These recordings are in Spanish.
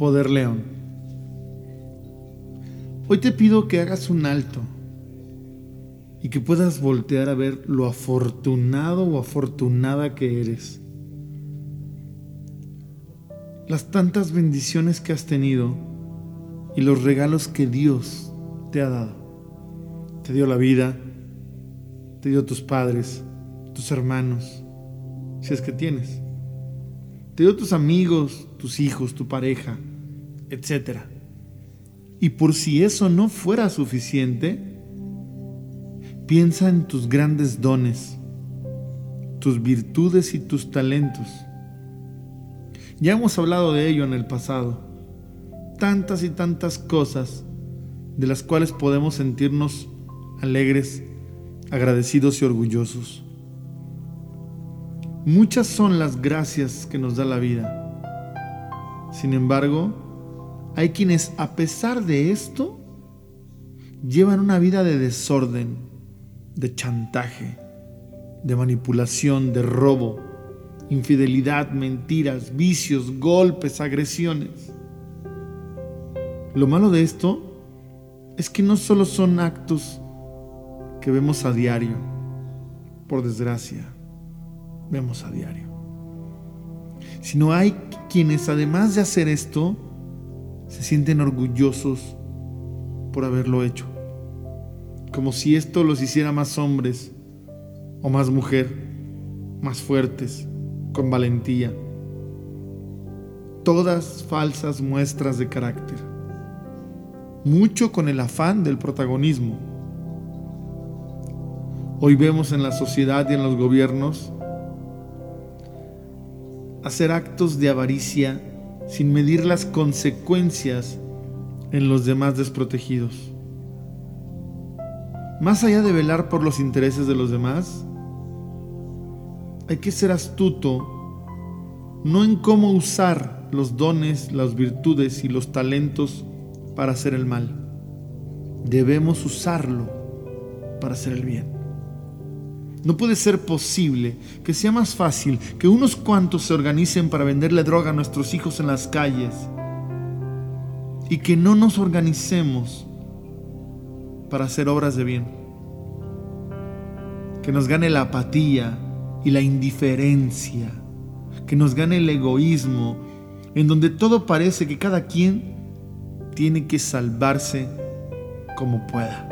Poder León. Hoy te pido que hagas un alto y que puedas voltear a ver lo afortunado o afortunada que eres. Las tantas bendiciones que has tenido y los regalos que Dios te ha dado. Te dio la vida, te dio tus padres, tus hermanos, si es que tienes. Te dio tus amigos, tus hijos, tu pareja, etc. Y por si eso no fuera suficiente, piensa en tus grandes dones, tus virtudes y tus talentos. Ya hemos hablado de ello en el pasado. Tantas y tantas cosas de las cuales podemos sentirnos alegres, agradecidos y orgullosos. Muchas son las gracias que nos da la vida. Sin embargo, hay quienes a pesar de esto llevan una vida de desorden, de chantaje, de manipulación, de robo, infidelidad, mentiras, vicios, golpes, agresiones. Lo malo de esto es que no solo son actos que vemos a diario, por desgracia, vemos a diario, sino hay quienes además de hacer esto, se sienten orgullosos por haberlo hecho, como si esto los hiciera más hombres o más mujer, más fuertes, con valentía. Todas falsas muestras de carácter mucho con el afán del protagonismo. Hoy vemos en la sociedad y en los gobiernos hacer actos de avaricia sin medir las consecuencias en los demás desprotegidos. Más allá de velar por los intereses de los demás, hay que ser astuto, no en cómo usar los dones, las virtudes y los talentos para hacer el mal. Debemos usarlo para hacer el bien. No puede ser posible que sea más fácil que unos cuantos se organicen para venderle droga a nuestros hijos en las calles y que no nos organicemos para hacer obras de bien. Que nos gane la apatía y la indiferencia. Que nos gane el egoísmo en donde todo parece que cada quien tiene que salvarse como pueda.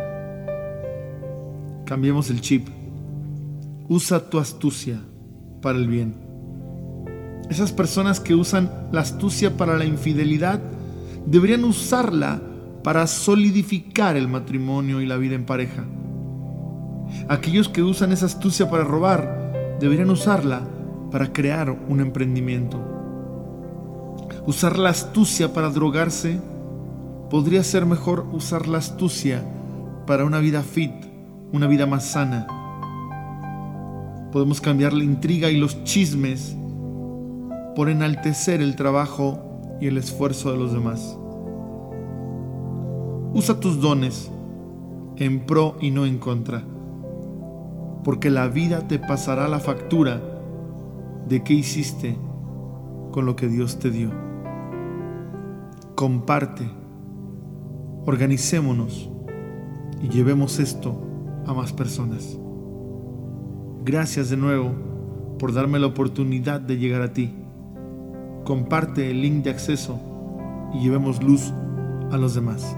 Cambiemos el chip. Usa tu astucia para el bien. Esas personas que usan la astucia para la infidelidad deberían usarla para solidificar el matrimonio y la vida en pareja. Aquellos que usan esa astucia para robar deberían usarla para crear un emprendimiento. Usar la astucia para drogarse podría ser mejor usar la astucia para una vida fit, una vida más sana. Podemos cambiar la intriga y los chismes por enaltecer el trabajo y el esfuerzo de los demás. Usa tus dones en pro y no en contra, porque la vida te pasará la factura de qué hiciste con lo que Dios te dio. Comparte Organicémonos y llevemos esto a más personas. Gracias de nuevo por darme la oportunidad de llegar a ti. Comparte el link de acceso y llevemos luz a los demás.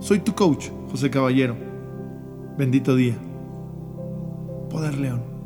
Soy tu coach, José Caballero. Bendito día. Poder León.